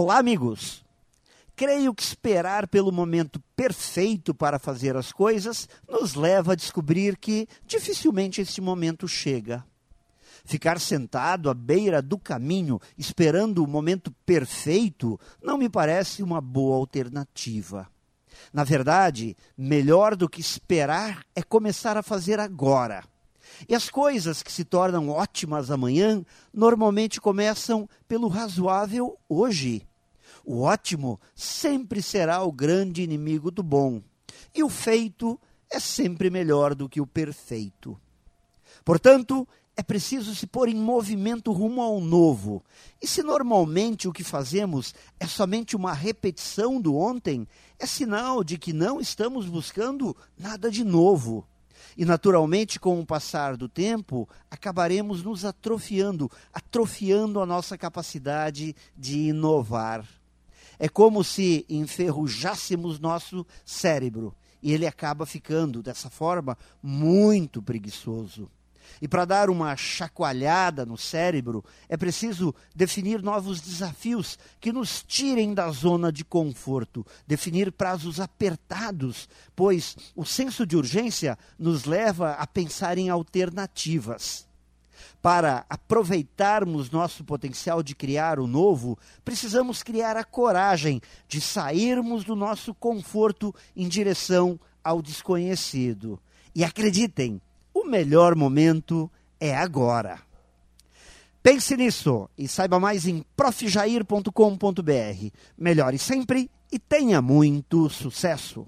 Olá, amigos! Creio que esperar pelo momento perfeito para fazer as coisas nos leva a descobrir que dificilmente esse momento chega. Ficar sentado à beira do caminho esperando o momento perfeito não me parece uma boa alternativa. Na verdade, melhor do que esperar é começar a fazer agora. E as coisas que se tornam ótimas amanhã normalmente começam pelo razoável hoje. O ótimo sempre será o grande inimigo do bom, e o feito é sempre melhor do que o perfeito. Portanto, é preciso se pôr em movimento rumo ao novo. E se normalmente o que fazemos é somente uma repetição do ontem, é sinal de que não estamos buscando nada de novo. E naturalmente, com o passar do tempo, acabaremos nos atrofiando, atrofiando a nossa capacidade de inovar. É como se enferrujássemos nosso cérebro e ele acaba ficando, dessa forma, muito preguiçoso. E para dar uma chacoalhada no cérebro, é preciso definir novos desafios que nos tirem da zona de conforto, definir prazos apertados, pois o senso de urgência nos leva a pensar em alternativas. Para aproveitarmos nosso potencial de criar o novo, precisamos criar a coragem de sairmos do nosso conforto em direção ao desconhecido. E acreditem, o melhor momento é agora. Pense nisso e saiba mais em profjair.com.br. Melhore sempre e tenha muito sucesso!